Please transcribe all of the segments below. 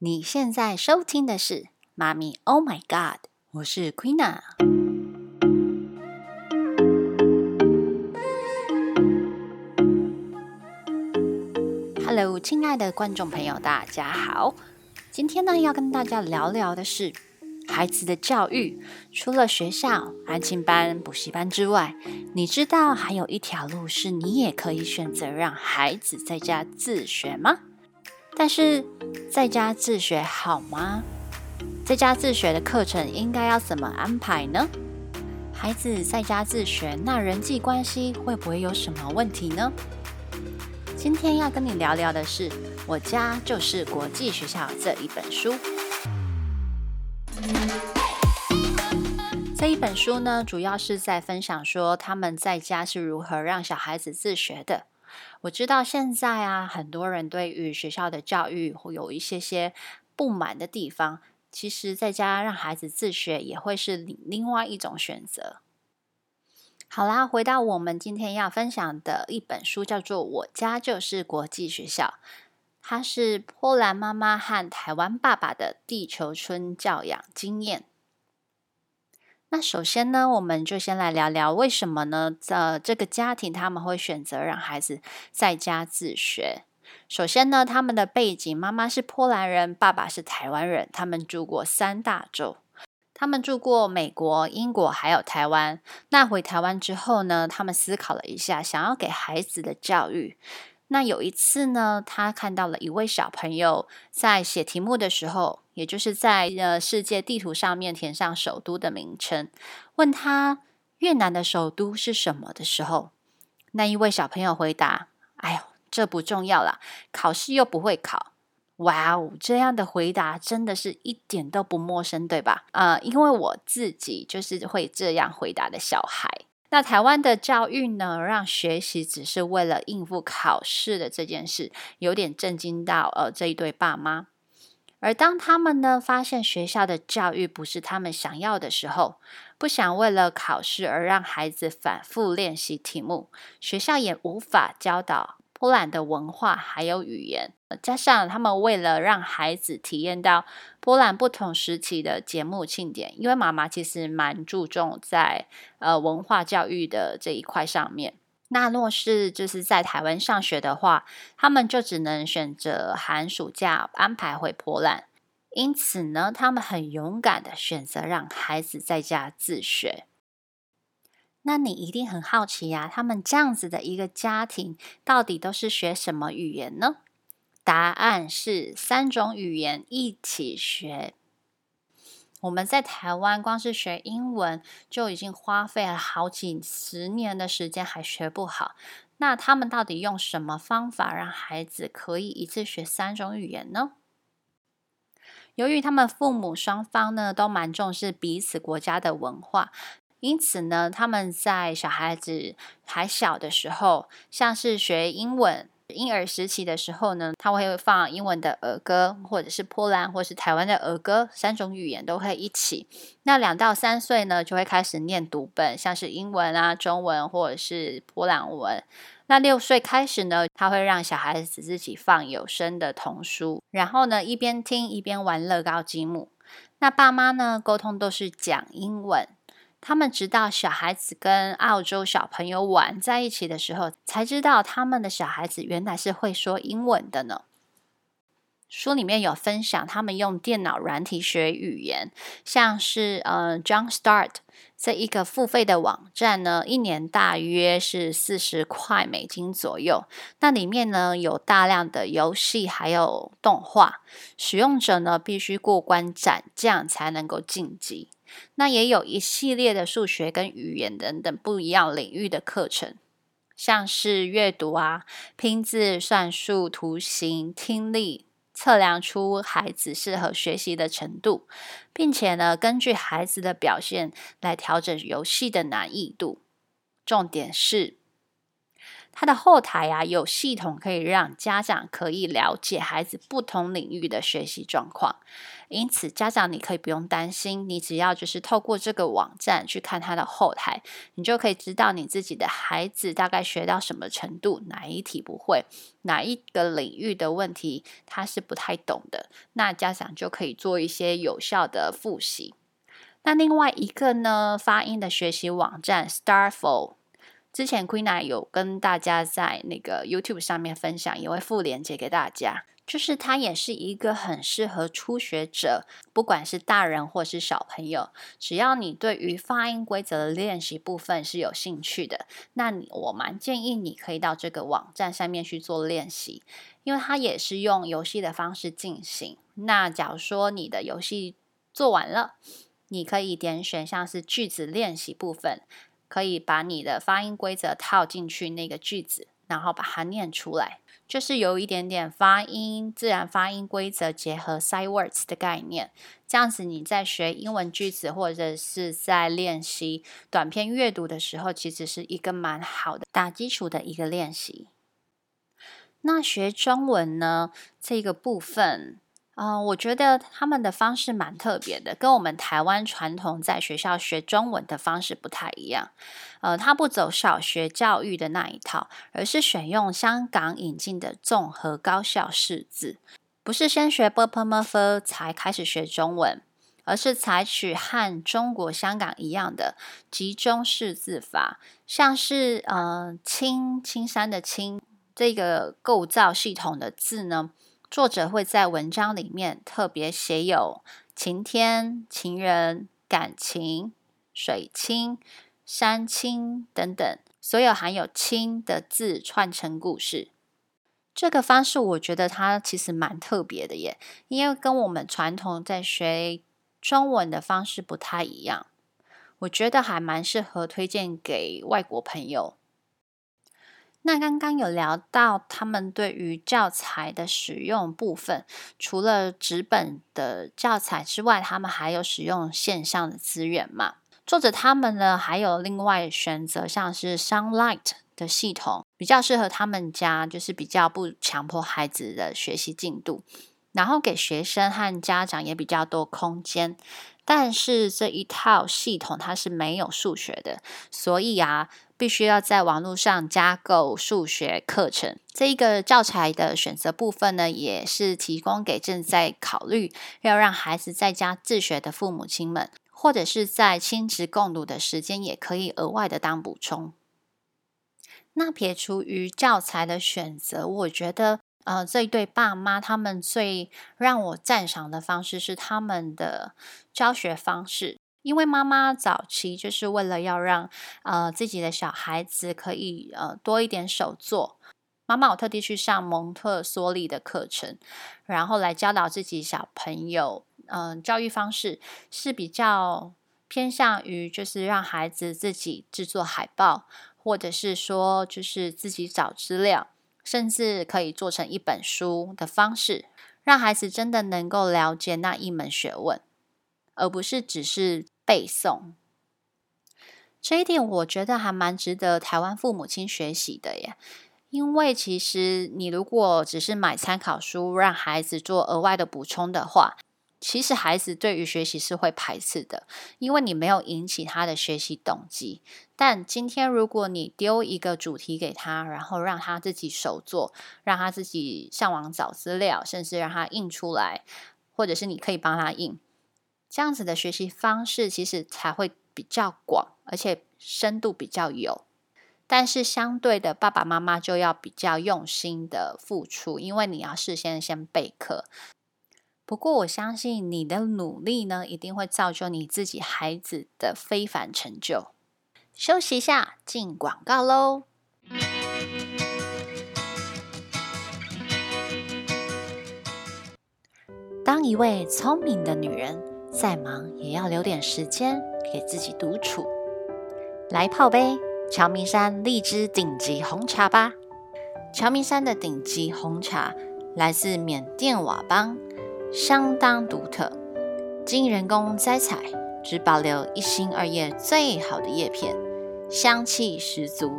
你现在收听的是《妈咪 Oh My God》，我是 Queena。Hello，亲爱的观众朋友，大家好。今天呢，要跟大家聊聊的是孩子的教育。除了学校、安亲班、补习班之外，你知道还有一条路是你也可以选择让孩子在家自学吗？但是在家自学好吗？在家自学的课程应该要怎么安排呢？孩子在家自学，那人际关系会不会有什么问题呢？今天要跟你聊聊的是《我家就是国际学校》这一本书。这一本书呢，主要是在分享说他们在家是如何让小孩子自学的。我知道现在啊，很多人对于学校的教育会有一些些不满的地方。其实，在家让孩子自学也会是另外一种选择。好啦，回到我们今天要分享的一本书，叫做《我家就是国际学校》，它是波兰妈妈和台湾爸爸的地球村教养经验。那首先呢，我们就先来聊聊为什么呢？呃，这个家庭他们会选择让孩子在家自学。首先呢，他们的背景，妈妈是波兰人，爸爸是台湾人，他们住过三大洲，他们住过美国、英国还有台湾。那回台湾之后呢，他们思考了一下，想要给孩子的教育。那有一次呢，他看到了一位小朋友在写题目的时候。也就是在呃世界地图上面填上首都的名称，问他越南的首都是什么的时候，那一位小朋友回答：“哎呦，这不重要啦，考试又不会考。”哇哦，这样的回答真的是一点都不陌生，对吧？呃，因为我自己就是会这样回答的小孩。那台湾的教育呢，让学习只是为了应付考试的这件事，有点震惊到呃这一对爸妈。而当他们呢，发现学校的教育不是他们想要的时候，不想为了考试而让孩子反复练习题目，学校也无法教导波兰的文化还有语言，加上他们为了让孩子体验到波兰不同时期的节目庆典，因为妈妈其实蛮注重在呃文化教育的这一块上面。那若是就是在台湾上学的话，他们就只能选择寒暑假安排回波兰。因此呢，他们很勇敢的选择让孩子在家自学。那你一定很好奇呀，他们这样子的一个家庭，到底都是学什么语言呢？答案是三种语言一起学。我们在台湾光是学英文就已经花费了好几十年的时间，还学不好。那他们到底用什么方法让孩子可以一次学三种语言呢？由于他们父母双方呢都蛮重视彼此国家的文化，因此呢，他们在小孩子还小的时候，像是学英文。婴儿时期的时候呢，他会放英文的儿歌，或者是波兰或是台湾的儿歌，三种语言都会一起。那两到三岁呢，就会开始念读本，像是英文啊、中文或者是波兰文。那六岁开始呢，他会让小孩子自己放有声的童书，然后呢，一边听一边玩乐高积木。那爸妈呢，沟通都是讲英文。他们直到小孩子跟澳洲小朋友玩在一起的时候，才知道他们的小孩子原来是会说英文的呢。书里面有分享他们用电脑软体学语言，像是呃 Jump Start 这一个付费的网站呢，一年大约是四十块美金左右。那里面呢，有大量的游戏还有动画，使用者呢必须过关斩将才能够晋级。那也有一系列的数学跟语言等等不一样领域的课程，像是阅读啊、拼字、算术、图形、听力，测量出孩子适合学习的程度，并且呢，根据孩子的表现来调整游戏的难易度。重点是。它的后台啊有系统可以让家长可以了解孩子不同领域的学习状况，因此家长你可以不用担心，你只要就是透过这个网站去看它的后台，你就可以知道你自己的孩子大概学到什么程度，哪一题不会，哪一个领域的问题他是不太懂的，那家长就可以做一些有效的复习。那另外一个呢，发音的学习网站 Starful。之前 Queen 有跟大家在那个 YouTube 上面分享，也会附链接给大家。就是它也是一个很适合初学者，不管是大人或是小朋友，只要你对于发音规则的练习部分是有兴趣的，那我蛮建议你可以到这个网站上面去做练习，因为它也是用游戏的方式进行。那假如说你的游戏做完了，你可以点选像是句子练习部分。可以把你的发音规则套进去那个句子，然后把它念出来，就是有一点点发音自然发音规则结合 sight words 的概念。这样子你在学英文句子或者是在练习短篇阅读的时候，其实是一个蛮好的打基础的一个练习。那学中文呢，这个部分。嗯、我觉得他们的方式蛮特别的，跟我们台湾传统在学校学中文的方式不太一样。呃，他不走小学教育的那一套，而是选用香港引进的综合高效识字，不是先学 ㄅ、ㄆ、才开始学中文，而是采取和中国香港一样的集中识字法，像是呃青青山的青这个构造系统的字呢。作者会在文章里面特别写有晴天、情人、感情、水清、山青等等，所有含有“青”的字串成故事。这个方式我觉得它其实蛮特别的耶，因为跟我们传统在学中文的方式不太一样。我觉得还蛮适合推荐给外国朋友。那刚刚有聊到他们对于教材的使用部分，除了纸本的教材之外，他们还有使用线上的资源嘛？作者他们呢，还有另外选择像是 Sunlight 的系统，比较适合他们家，就是比较不强迫孩子的学习进度，然后给学生和家长也比较多空间。但是这一套系统它是没有数学的，所以啊。必须要在网络上加购数学课程。这一个教材的选择部分呢，也是提供给正在考虑要让孩子在家自学的父母亲们，或者是在亲子共读的时间，也可以额外的当补充。那撇除于教材的选择，我觉得，呃，这一对爸妈他们最让我赞赏的方式是他们的教学方式。因为妈妈早期就是为了要让呃自己的小孩子可以呃多一点手作，妈妈我特地去上蒙特梭利的课程，然后来教导自己小朋友，嗯、教育方式是比较偏向于就是让孩子自己制作海报，或者是说就是自己找资料，甚至可以做成一本书的方式，让孩子真的能够了解那一门学问，而不是只是。背诵，这一点我觉得还蛮值得台湾父母亲学习的耶。因为其实你如果只是买参考书让孩子做额外的补充的话，其实孩子对于学习是会排斥的，因为你没有引起他的学习动机。但今天如果你丢一个主题给他，然后让他自己手做，让他自己上网找资料，甚至让他印出来，或者是你可以帮他印。这样子的学习方式其实才会比较广，而且深度比较有。但是相对的，爸爸妈妈就要比较用心的付出，因为你要事先先备课。不过我相信你的努力呢，一定会造就你自己孩子的非凡成就。休息一下，进广告喽。当一位聪明的女人。再忙也要留点时间给自己独处，来泡杯乔明山荔枝顶级红茶吧。乔明山的顶级红茶来自缅甸佤邦，相当独特，经人工摘采，只保留一心二叶最好的叶片，香气十足。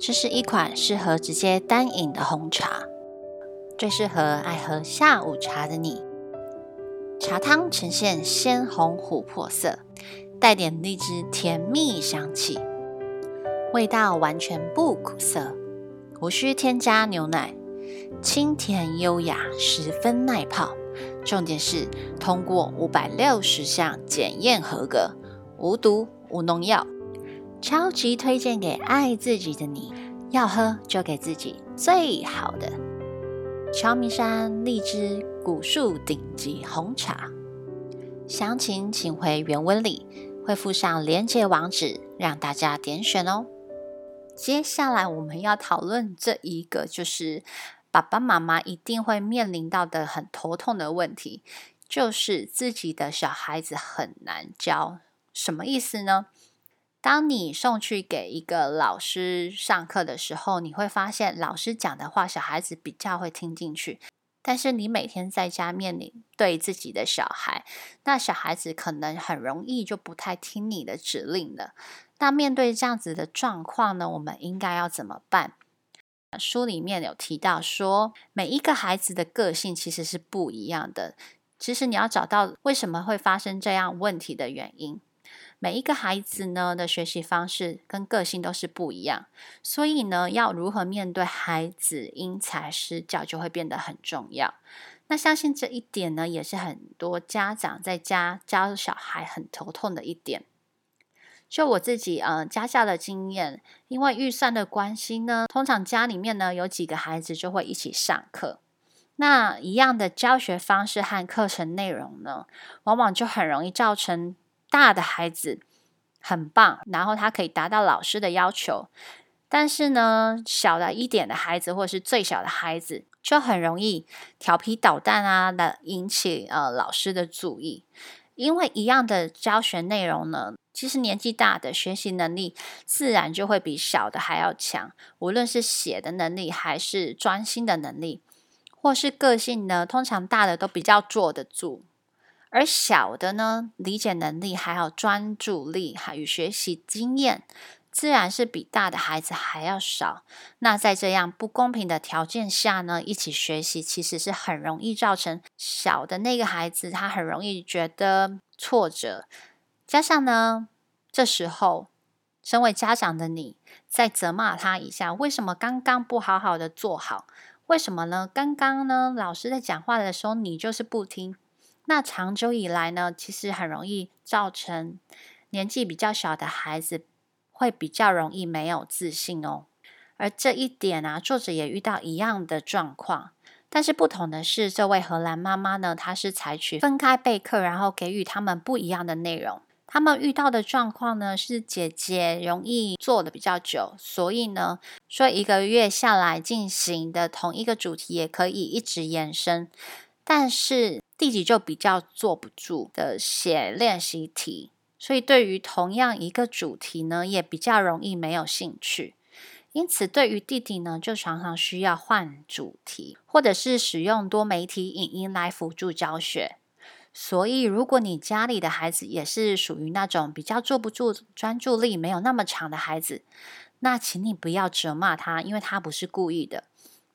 这是一款适合直接单饮的红茶，最适合爱喝下午茶的你。茶汤呈现鲜红琥珀色，带点荔枝甜蜜香气，味道完全不苦涩，无需添加牛奶，清甜优雅，十分耐泡。重点是通过五百六十项检验合格，无毒无农药，超级推荐给爱自己的你。要喝就给自己最好的乔明山荔枝古树顶级红茶。详情请回原文里会附上连接网址，让大家点选哦。接下来我们要讨论这一个就是。爸爸妈妈一定会面临到的很头痛的问题，就是自己的小孩子很难教。什么意思呢？当你送去给一个老师上课的时候，你会发现老师讲的话，小孩子比较会听进去。但是你每天在家面临对自己的小孩，那小孩子可能很容易就不太听你的指令了。那面对这样子的状况呢，我们应该要怎么办？书里面有提到说，每一个孩子的个性其实是不一样的。其实你要找到为什么会发生这样问题的原因。每一个孩子呢的学习方式跟个性都是不一样，所以呢，要如何面对孩子因材施教就会变得很重要。那相信这一点呢，也是很多家长在家教小孩很头痛的一点。就我自己呃家教的经验，因为预算的关系呢，通常家里面呢有几个孩子就会一起上课。那一样的教学方式和课程内容呢，往往就很容易造成大的孩子很棒，然后他可以达到老师的要求，但是呢，小的一点的孩子或者是最小的孩子就很容易调皮捣蛋啊，来引起呃老师的注意。因为一样的教学内容呢，其实年纪大的学习能力自然就会比小的还要强，无论是写的能力，还是专心的能力，或是个性呢，通常大的都比较坐得住，而小的呢，理解能力还有专注力，还有学习经验，自然是比大的孩子还要少。那在这样不公平的条件下呢，一起学习其实是很容易造成小的那个孩子他很容易觉得挫折。加上呢，这时候身为家长的你再责骂他一下，为什么刚刚不好好的做好？为什么呢？刚刚呢，老师在讲话的时候你就是不听。那长久以来呢，其实很容易造成年纪比较小的孩子会比较容易没有自信哦。而这一点啊，作者也遇到一样的状况。但是不同的是，这位荷兰妈妈呢，她是采取分开备课，然后给予他们不一样的内容。他们遇到的状况呢，是姐姐容易做的比较久，所以呢，说一个月下来进行的同一个主题也可以一直延伸。但是弟弟就比较坐不住的写练习题，所以对于同样一个主题呢，也比较容易没有兴趣。因此，对于弟弟呢，就常常需要换主题，或者是使用多媒体影音来辅助教学。所以，如果你家里的孩子也是属于那种比较坐不住、专注力没有那么强的孩子，那请你不要责骂他，因为他不是故意的。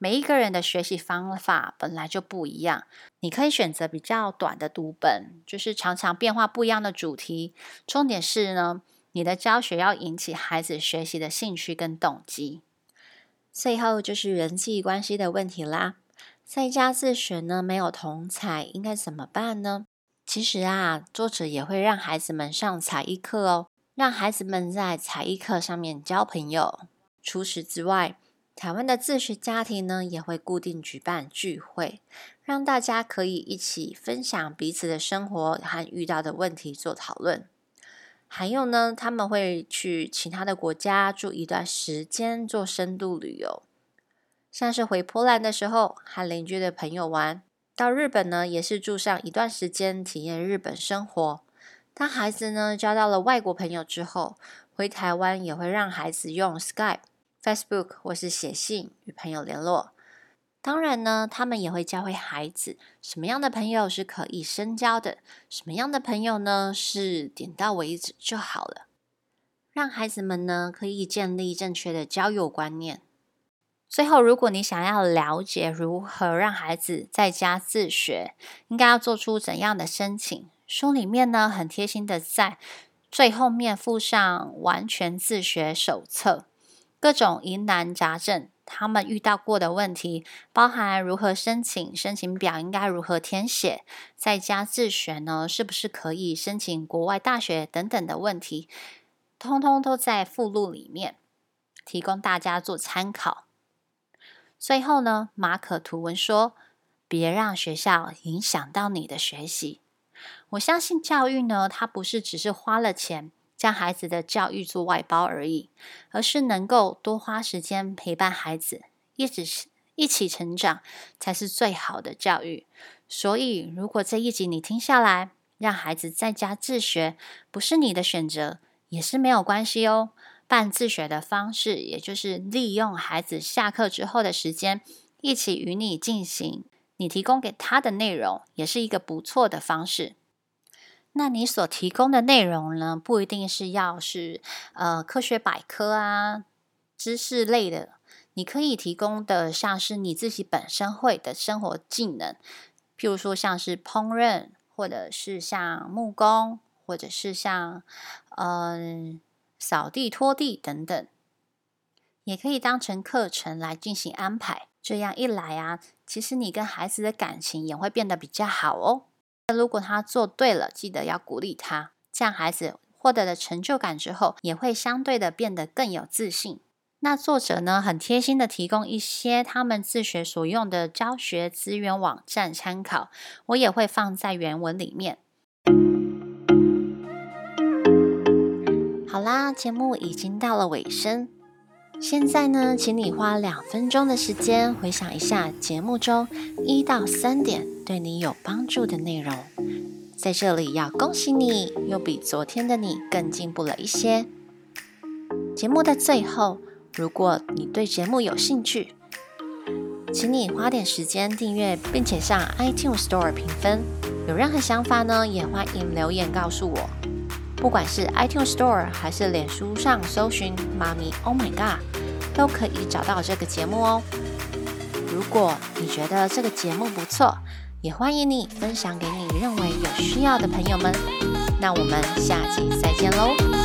每一个人的学习方法本来就不一样，你可以选择比较短的读本，就是常常变化不一样的主题。重点是呢，你的教学要引起孩子学习的兴趣跟动机。最后就是人际关系的问题啦。在家自学呢，没有同侪，应该怎么办呢？其实啊，作者也会让孩子们上才艺课哦，让孩子们在才艺课上面交朋友。除此之外，台湾的自学家庭呢，也会固定举办聚会，让大家可以一起分享彼此的生活和遇到的问题做讨论。还有呢，他们会去其他的国家住一段时间，做深度旅游。像是回波兰的时候，和邻居的朋友玩；到日本呢，也是住上一段时间，体验日本生活。当孩子呢交到了外国朋友之后，回台湾也会让孩子用 Skype、Facebook 或是写信与朋友联络。当然呢，他们也会教会孩子什么样的朋友是可以深交的，什么样的朋友呢是点到为止就好了。让孩子们呢可以建立正确的交友观念。最后，如果你想要了解如何让孩子在家自学，应该要做出怎样的申请，书里面呢很贴心的在最后面附上完全自学手册，各种疑难杂症，他们遇到过的问题，包含如何申请，申请表应该如何填写，在家自学呢是不是可以申请国外大学等等的问题，通通都在附录里面，提供大家做参考。最后呢，马可图文说：“别让学校影响到你的学习。”我相信教育呢，它不是只是花了钱将孩子的教育做外包而已，而是能够多花时间陪伴孩子，一直一起成长，才是最好的教育。所以，如果这一集你听下来，让孩子在家自学不是你的选择，也是没有关系哦。半自学的方式，也就是利用孩子下课之后的时间，一起与你进行你提供给他的内容，也是一个不错的方式。那你所提供的内容呢，不一定是要是呃科学百科啊、知识类的，你可以提供的像是你自己本身会的生活技能，譬如说像是烹饪，或者是像木工，或者是像嗯。呃扫地、拖地等等，也可以当成课程来进行安排。这样一来啊，其实你跟孩子的感情也会变得比较好哦。如果他做对了，记得要鼓励他，这样孩子获得了成就感之后，也会相对的变得更有自信。那作者呢，很贴心的提供一些他们自学所用的教学资源网站参考，我也会放在原文里面。好啦，节目已经到了尾声。现在呢，请你花两分钟的时间回想一下节目中一到三点对你有帮助的内容。在这里要恭喜你，又比昨天的你更进步了一些。节目的最后，如果你对节目有兴趣，请你花点时间订阅，并且上 iTunes Store 评分。有任何想法呢，也欢迎留言告诉我。不管是 iTunes Store 还是脸书上搜寻“妈咪，Oh my God”，都可以找到这个节目哦。如果你觉得这个节目不错，也欢迎你分享给你认为有需要的朋友们。那我们下集再见喽！